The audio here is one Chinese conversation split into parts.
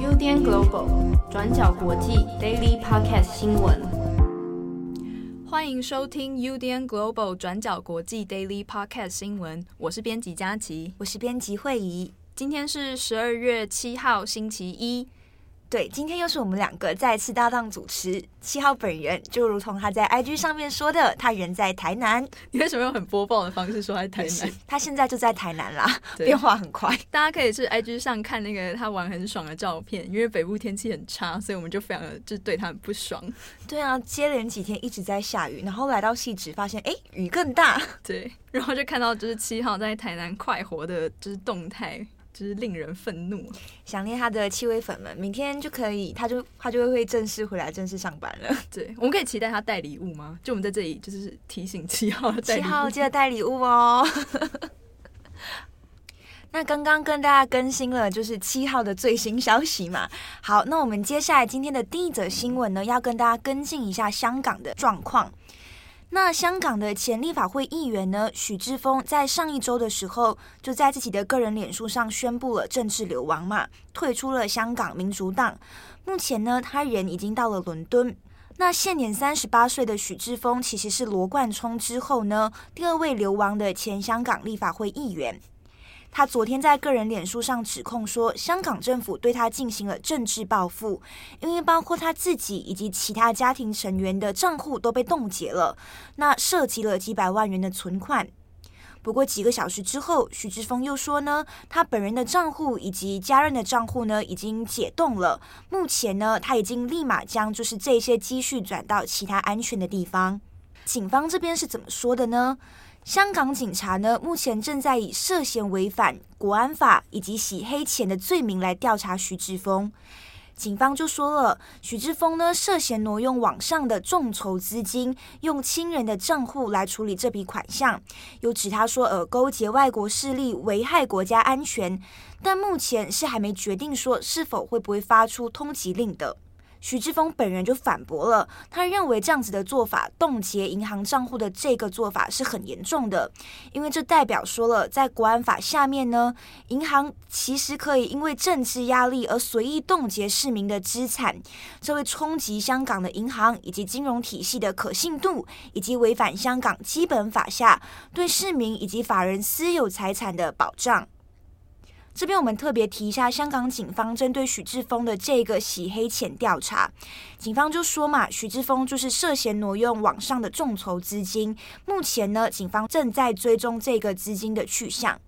UDN Global 转角国际 Daily Podcast 新闻，欢迎收听 UDN Global 转角国际 Daily Podcast 新闻。我是编辑佳琪，我是编辑惠仪。今天是十二月七号，星期一。对，今天又是我们两个再次搭档主持。七号本人就如同他在 IG 上面说的，他人在台南。你为什么用很播报的方式说他在台南？他现在就在台南啦，变化很快。大家可以去 IG 上看那个他玩很爽的照片，因为北部天气很差，所以我们就非常的就对他很不爽。对啊，接连几天一直在下雨，然后来到汐止发现，哎，雨更大。对，然后就看到就是七号在台南快活的，就是动态。就是令人愤怒，想念他的七位粉们，明天就可以，他就他就会正式回来，正式上班了。对，我们可以期待他带礼物吗？就我们在这里，就是提醒七号，七号记得带礼物哦。那刚刚跟大家更新了，就是七号的最新消息嘛。好，那我们接下来今天的第一则新闻呢，要跟大家跟进一下香港的状况。那香港的前立法会议员呢，许志峰在上一周的时候，就在自己的个人脸书上宣布了政治流亡嘛，退出了香港民主党。目前呢，他人已经到了伦敦。那现年三十八岁的许志峰，其实是罗冠聪之后呢，第二位流亡的前香港立法会议员。他昨天在个人脸书上指控说，香港政府对他进行了政治报复，因为包括他自己以及其他家庭成员的账户都被冻结了，那涉及了几百万元的存款。不过几个小时之后，许志峰又说呢，他本人的账户以及家人的账户呢已经解冻了，目前呢他已经立马将就是这些积蓄转到其他安全的地方。警方这边是怎么说的呢？香港警察呢，目前正在以涉嫌违反国安法以及洗黑钱的罪名来调查许志峰。警方就说了，许志峰呢涉嫌挪用网上的众筹资金，用亲人的账户来处理这笔款项，又指他说呃勾结外国势力，危害国家安全，但目前是还没决定说是否会不会发出通缉令的。徐志峰本人就反驳了，他认为这样子的做法，冻结银行账户的这个做法是很严重的，因为这代表说了，在国安法下面呢，银行其实可以因为政治压力而随意冻结市民的资产，这会冲击香港的银行以及金融体系的可信度，以及违反香港基本法下对市民以及法人私有财产的保障。这边我们特别提一下，香港警方针对许志峰的这个洗黑钱调查，警方就说嘛，许志峰就是涉嫌挪用网上的众筹资金，目前呢，警方正在追踪这个资金的去向。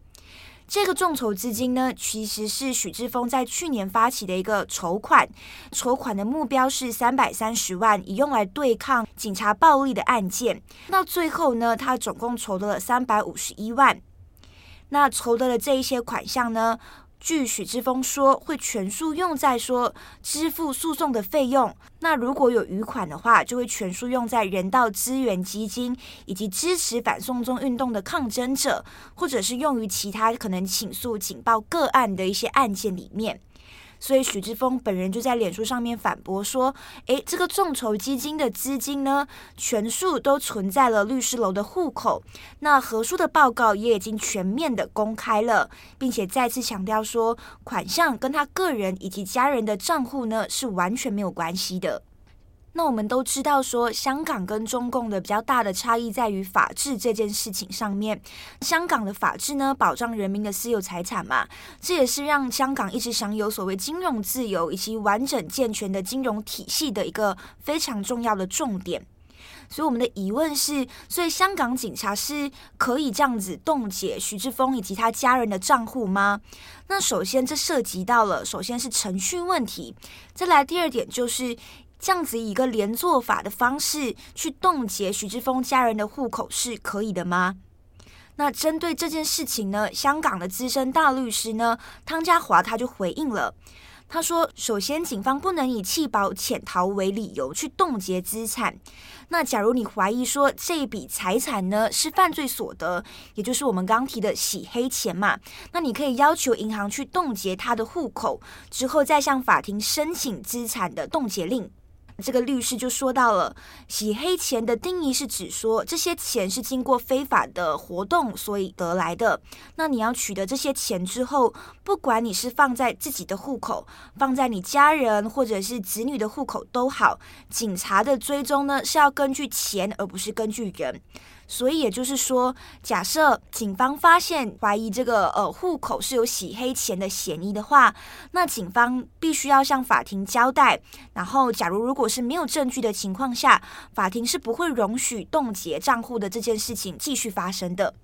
这个众筹资金呢，其实是许志峰在去年发起的一个筹款，筹款的目标是三百三十万，以用来对抗警察暴力的案件。到最后呢，他总共筹得了三百五十一万。那筹得的这一些款项呢，据许志峰说，会全数用在说支付诉讼的费用。那如果有余款的话，就会全数用在人道资源基金以及支持反送中运动的抗争者，或者是用于其他可能请诉警报个案的一些案件里面。所以许志峰本人就在脸书上面反驳说：“诶，这个众筹基金的资金呢，全数都存在了律师楼的户口。那何叔的报告也已经全面的公开了，并且再次强调说，款项跟他个人以及家人的账户呢是完全没有关系的。”那我们都知道，说香港跟中共的比较大的差异在于法治这件事情上面。香港的法治呢，保障人民的私有财产嘛，这也是让香港一直享有所谓金融自由以及完整健全的金融体系的一个非常重要的重点。所以我们的疑问是：所以香港警察是可以这样子冻结徐志峰以及他家人的账户吗？那首先这涉及到了，首先是程序问题，再来第二点就是。这样子以一个连坐法的方式去冻结许志峰家人的户口是可以的吗？那针对这件事情呢，香港的资深大律师呢，汤家华他就回应了，他说：首先，警方不能以弃保潜逃为理由去冻结资产。那假如你怀疑说这笔财产呢是犯罪所得，也就是我们刚提的洗黑钱嘛，那你可以要求银行去冻结他的户口，之后再向法庭申请资产的冻结令。这个律师就说到了，洗黑钱的定义是指说这些钱是经过非法的活动所以得来的。那你要取得这些钱之后，不管你是放在自己的户口，放在你家人或者是子女的户口都好，警察的追踪呢是要根据钱而不是根据人。所以也就是说，假设警方发现怀疑这个呃户口是有洗黑钱的嫌疑的话，那警方必须要向法庭交代。然后，假如如果是没有证据的情况下，法庭是不会容许冻结账户的这件事情继续发生的。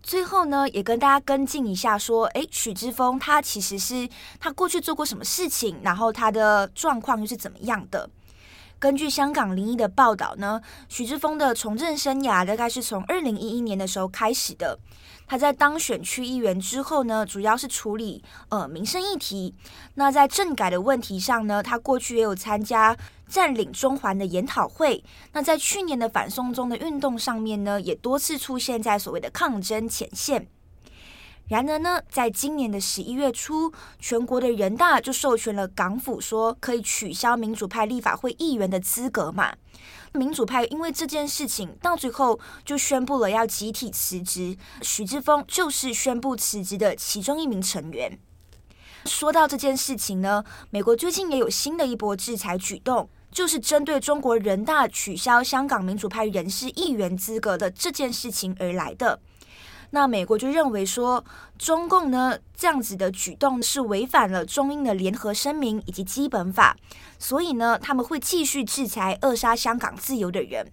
最后呢，也跟大家跟进一下，说，诶，许之峰他其实是他过去做过什么事情，然后他的状况又是怎么样的？根据香港零一的报道呢，许智峰的从政生涯大概是从二零一一年的时候开始的。他在当选区议员之后呢，主要是处理呃民生议题。那在政改的问题上呢，他过去也有参加占领中环的研讨会。那在去年的反送中的运动上面呢，也多次出现在所谓的抗争前线。然而呢，在今年的十一月初，全国的人大就授权了港府说可以取消民主派立法会议员的资格嘛。民主派因为这件事情到最后就宣布了要集体辞职，许智峰就是宣布辞职的其中一名成员。说到这件事情呢，美国最近也有新的一波制裁举动，就是针对中国人大取消香港民主派人士议员资格的这件事情而来的。那美国就认为说，中共呢这样子的举动是违反了中英的联合声明以及基本法，所以呢他们会继续制裁扼杀香港自由的人。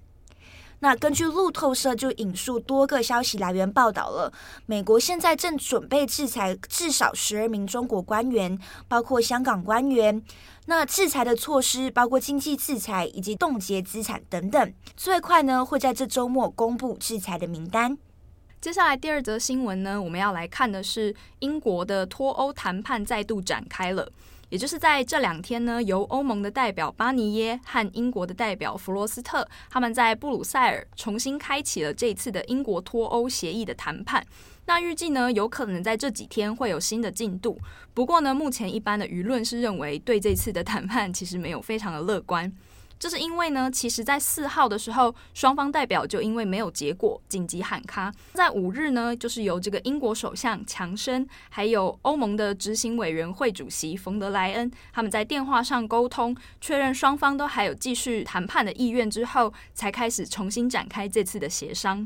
那根据路透社就引述多个消息来源报道了，美国现在正准备制裁至少十二名中国官员，包括香港官员。那制裁的措施包括经济制裁以及冻结资产等等，最快呢会在这周末公布制裁的名单。接下来第二则新闻呢，我们要来看的是英国的脱欧谈判再度展开了。也就是在这两天呢，由欧盟的代表巴尼耶和英国的代表弗罗斯特，他们在布鲁塞尔重新开启了这次的英国脱欧协议的谈判。那预计呢，有可能在这几天会有新的进度。不过呢，目前一般的舆论是认为，对这次的谈判其实没有非常的乐观。这是因为呢，其实，在四号的时候，双方代表就因为没有结果，紧急喊卡。在五日呢，就是由这个英国首相强生，还有欧盟的执行委员会主席冯德莱恩，他们在电话上沟通，确认双方都还有继续谈判的意愿之后，才开始重新展开这次的协商。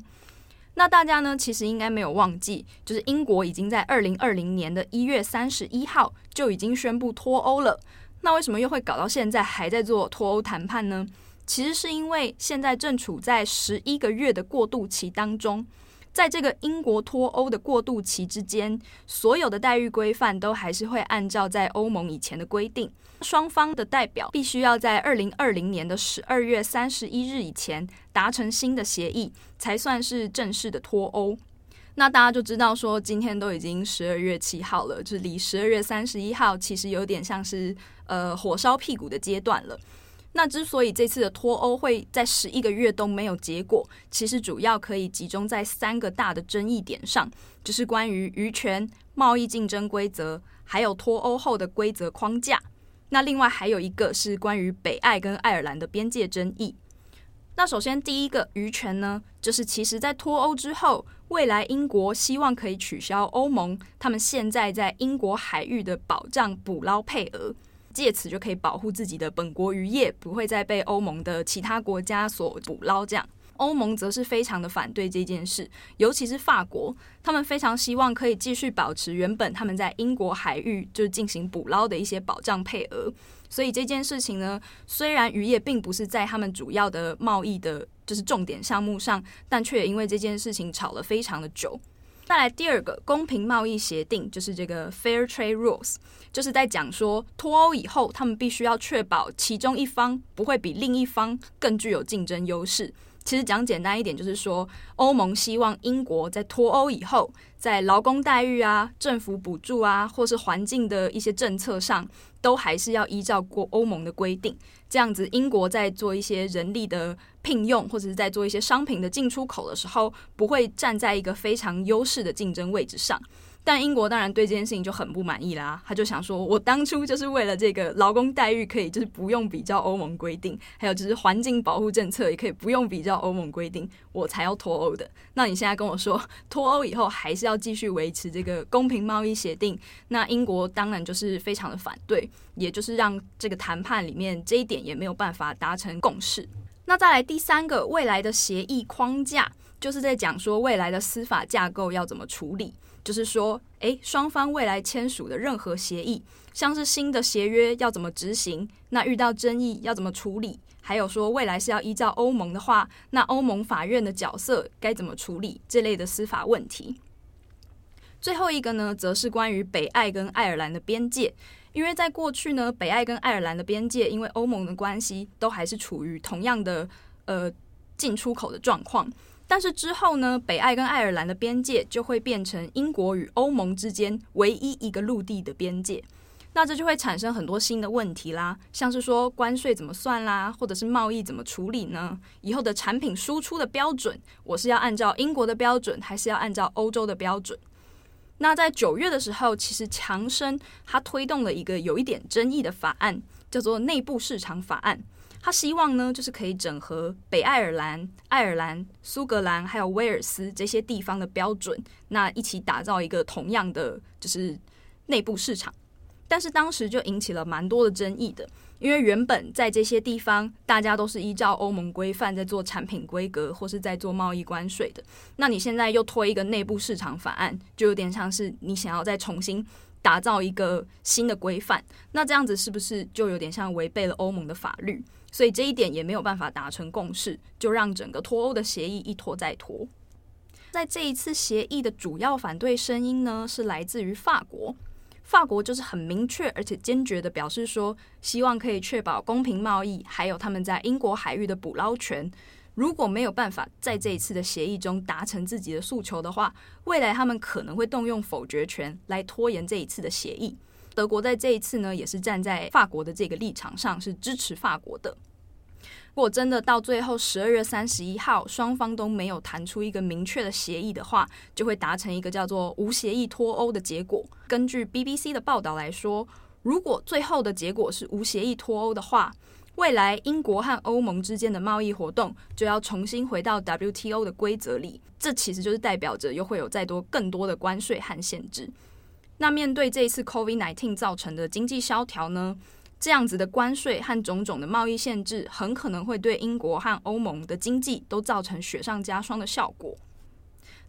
那大家呢，其实应该没有忘记，就是英国已经在二零二零年的一月三十一号就已经宣布脱欧了。那为什么又会搞到现在还在做脱欧谈判呢？其实是因为现在正处在十一个月的过渡期当中，在这个英国脱欧的过渡期之间，所有的待遇规范都还是会按照在欧盟以前的规定，双方的代表必须要在二零二零年的十二月三十一日以前达成新的协议，才算是正式的脱欧。那大家就知道说，今天都已经十二月七号了，就离十二月三十一号其实有点像是呃火烧屁股的阶段了。那之所以这次的脱欧会在十一个月都没有结果，其实主要可以集中在三个大的争议点上，就是关于渔权、贸易竞争规则，还有脱欧后的规则框架。那另外还有一个是关于北爱跟爱尔兰的边界争议。那首先第一个渔权呢，就是其实在脱欧之后，未来英国希望可以取消欧盟他们现在在英国海域的保障捕捞配额，借此就可以保护自己的本国渔业不会再被欧盟的其他国家所捕捞。这样，欧盟则是非常的反对这件事，尤其是法国，他们非常希望可以继续保持原本他们在英国海域就进行捕捞的一些保障配额。所以这件事情呢，虽然渔业并不是在他们主要的贸易的，就是重点项目上，但却也因为这件事情吵了非常的久。再来第二个公平贸易协定，就是这个 Fair Trade Rules，就是在讲说脱欧以后，他们必须要确保其中一方不会比另一方更具有竞争优势。其实讲简单一点，就是说，欧盟希望英国在脱欧以后，在劳工待遇啊、政府补助啊，或是环境的一些政策上，都还是要依照过欧盟的规定。这样子，英国在做一些人力的聘用，或者是在做一些商品的进出口的时候，不会站在一个非常优势的竞争位置上。但英国当然对这件事情就很不满意啦，他就想说，我当初就是为了这个劳工待遇可以就是不用比较欧盟规定，还有就是环境保护政策也可以不用比较欧盟规定，我才要脱欧的。那你现在跟我说脱欧以后还是要继续维持这个公平贸易协定，那英国当然就是非常的反对，也就是让这个谈判里面这一点也没有办法达成共识。那再来第三个未来的协议框架，就是在讲说未来的司法架构要怎么处理。就是说，诶，双方未来签署的任何协议，像是新的协约要怎么执行，那遇到争议要怎么处理，还有说未来是要依照欧盟的话，那欧盟法院的角色该怎么处理这类的司法问题。最后一个呢，则是关于北爱跟爱尔兰的边界，因为在过去呢，北爱跟爱尔兰的边界因为欧盟的关系，都还是处于同样的呃进出口的状况。但是之后呢，北爱跟爱尔兰的边界就会变成英国与欧盟之间唯一一个陆地的边界，那这就会产生很多新的问题啦，像是说关税怎么算啦，或者是贸易怎么处理呢？以后的产品输出的标准，我是要按照英国的标准，还是要按照欧洲的标准？那在九月的时候，其实强生他推动了一个有一点争议的法案，叫做内部市场法案。他希望呢，就是可以整合北爱尔兰、爱尔兰、苏格兰还有威尔斯这些地方的标准，那一起打造一个同样的就是内部市场。但是当时就引起了蛮多的争议的，因为原本在这些地方，大家都是依照欧盟规范在做产品规格或是在做贸易关税的。那你现在又推一个内部市场法案，就有点像是你想要再重新打造一个新的规范。那这样子是不是就有点像违背了欧盟的法律？所以这一点也没有办法达成共识，就让整个脱欧的协议一拖再拖。在这一次协议的主要反对声音呢，是来自于法国。法国就是很明确而且坚决地表示说，希望可以确保公平贸易，还有他们在英国海域的捕捞权。如果没有办法在这一次的协议中达成自己的诉求的话，未来他们可能会动用否决权来拖延这一次的协议。德国在这一次呢，也是站在法国的这个立场上，是支持法国的。如果真的到最后十二月三十一号，双方都没有谈出一个明确的协议的话，就会达成一个叫做无协议脱欧的结果。根据 BBC 的报道来说，如果最后的结果是无协议脱欧的话，未来英国和欧盟之间的贸易活动就要重新回到 WTO 的规则里。这其实就是代表着又会有再多更多的关税和限制。那面对这一次 COVID-19 造成的经济萧条呢，这样子的关税和种种的贸易限制，很可能会对英国和欧盟的经济都造成雪上加霜的效果。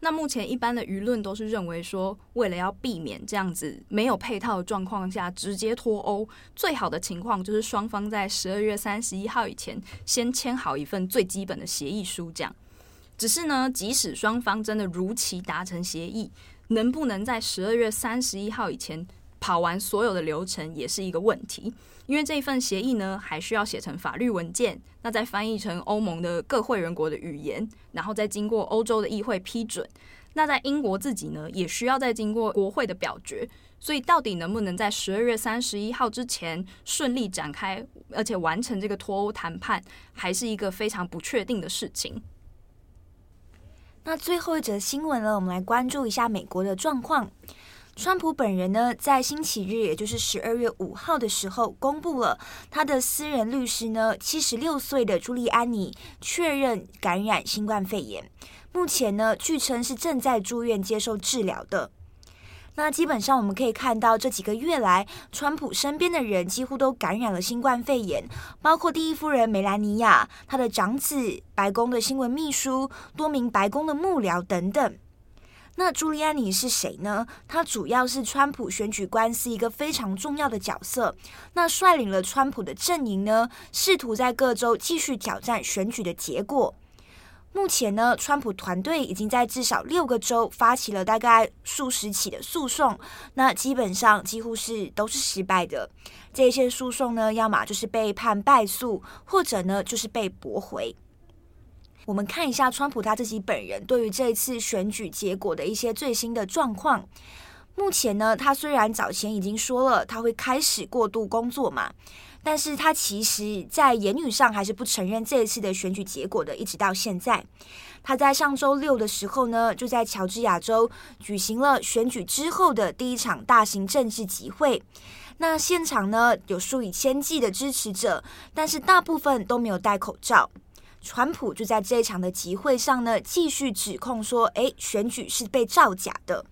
那目前一般的舆论都是认为说，为了要避免这样子没有配套的状况下直接脱欧，最好的情况就是双方在十二月三十一号以前先签好一份最基本的协议书。这样，只是呢，即使双方真的如期达成协议。能不能在十二月三十一号以前跑完所有的流程，也是一个问题。因为这一份协议呢，还需要写成法律文件，那再翻译成欧盟的各会员国的语言，然后再经过欧洲的议会批准。那在英国自己呢，也需要再经过国会的表决。所以，到底能不能在十二月三十一号之前顺利展开，而且完成这个脱欧谈判，还是一个非常不确定的事情。那最后一则新闻呢，我们来关注一下美国的状况。川普本人呢，在星期日，也就是十二月五号的时候，公布了他的私人律师呢，七十六岁的朱利安尼确认感染新冠肺炎，目前呢，据称是正在住院接受治疗的。那基本上我们可以看到，这几个月来，川普身边的人几乎都感染了新冠肺炎，包括第一夫人梅兰妮亚、他的长子、白宫的新闻秘书、多名白宫的幕僚等等。那朱利安尼是谁呢？他主要是川普选举官司一个非常重要的角色。那率领了川普的阵营呢，试图在各州继续挑战选举的结果。目前呢，川普团队已经在至少六个州发起了大概数十起的诉讼，那基本上几乎是都是失败的。这些诉讼呢，要么就是被判败诉，或者呢就是被驳回。我们看一下川普他自己本人对于这一次选举结果的一些最新的状况。目前呢，他虽然早前已经说了他会开始过度工作嘛。但是他其实，在言语上还是不承认这一次的选举结果的，一直到现在。他在上周六的时候呢，就在乔治亚州举行了选举之后的第一场大型政治集会。那现场呢，有数以千计的支持者，但是大部分都没有戴口罩。川普就在这一场的集会上呢，继续指控说：“诶，选举是被造假的。”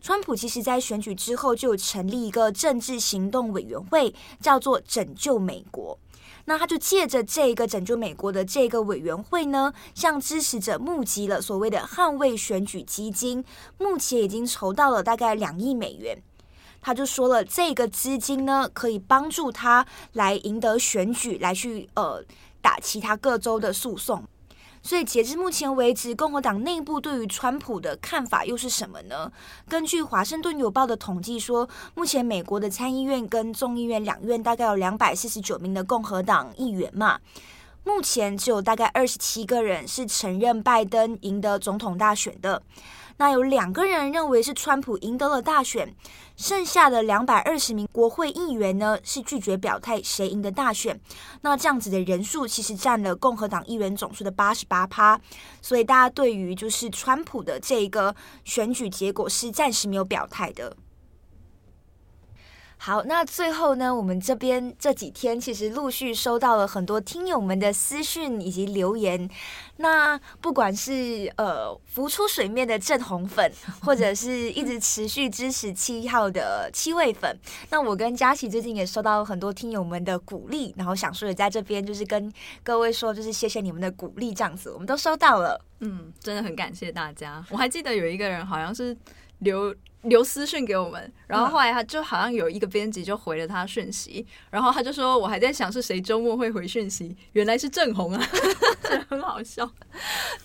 川普其实在选举之后就成立一个政治行动委员会，叫做“拯救美国”。那他就借着这个“拯救美国”的这个委员会呢，向支持者募集了所谓的捍卫选举基金，目前已经筹到了大概两亿美元。他就说了，这个资金呢，可以帮助他来赢得选举，来去呃打其他各州的诉讼。所以截至目前为止，共和党内部对于川普的看法又是什么呢？根据《华盛顿邮报》的统计说，目前美国的参议院跟众议院两院大概有两百四十九名的共和党议员嘛。目前只有大概二十七个人是承认拜登赢得总统大选的，那有两个人认为是川普赢得了大选，剩下的两百二十名国会议员呢是拒绝表态谁赢得大选。那这样子的人数其实占了共和党议员总数的八十八趴，所以大家对于就是川普的这个选举结果是暂时没有表态的。好，那最后呢，我们这边这几天其实陆续收到了很多听友们的私讯以及留言。那不管是呃浮出水面的正红粉，或者是一直持续支持七号的七位粉，那我跟佳琪最近也收到了很多听友们的鼓励，然后想说也在这边就是跟各位说，就是谢谢你们的鼓励，这样子我们都收到了。嗯，真的很感谢大家。我还记得有一个人好像是留。留私讯给我们，然后后来他就好像有一个编辑就回了他讯息，然后他就说：“我还在想是谁周末会回讯息，原来是郑红啊，很好笑。”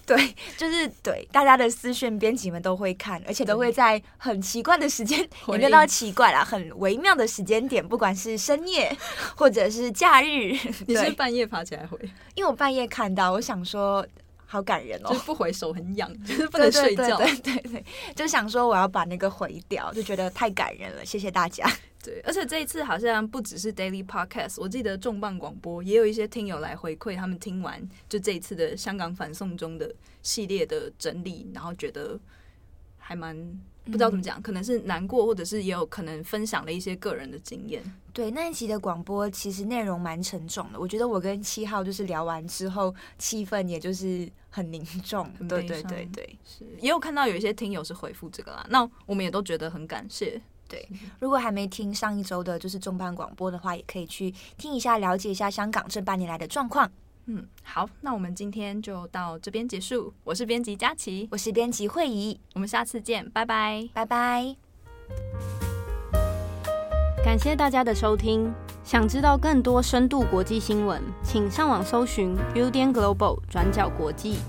对，就是对大家的私讯，编辑们都会看，而且都会在很奇怪的时间，也没有到奇怪啦，很微妙的时间点，不管是深夜或者是假日，你是半夜爬起来回？因为我半夜看到，我想说。好感人哦！就是不回手很痒，就是不能睡觉。对对对，对，对，对，就想说我要把那个毁掉，就觉得太感人了。谢谢大家。对，而且这一次好像不只是 Daily Podcast，我记得重磅广播也有一些听友来回馈，他们听完就这一次的香港反送中的系列的整理，然后觉得还蛮。不知道怎么讲，可能是难过，或者是也有可能分享了一些个人的经验。对，那一期的广播其实内容蛮沉重的。我觉得我跟七号就是聊完之后，气氛也就是很凝重。对对对对，是也有看到有一些听友是回复这个啦。那我们也都觉得很感谢。对，如果还没听上一周的就是重磅广播的话，也可以去听一下，了解一下香港这半年来的状况。嗯，好，那我们今天就到这边结束。我是编辑佳琪，我是编辑慧仪，我们下次见，拜拜，拜拜。感谢大家的收听。想知道更多深度国际新闻，请上网搜寻 Udan Global 转角国际。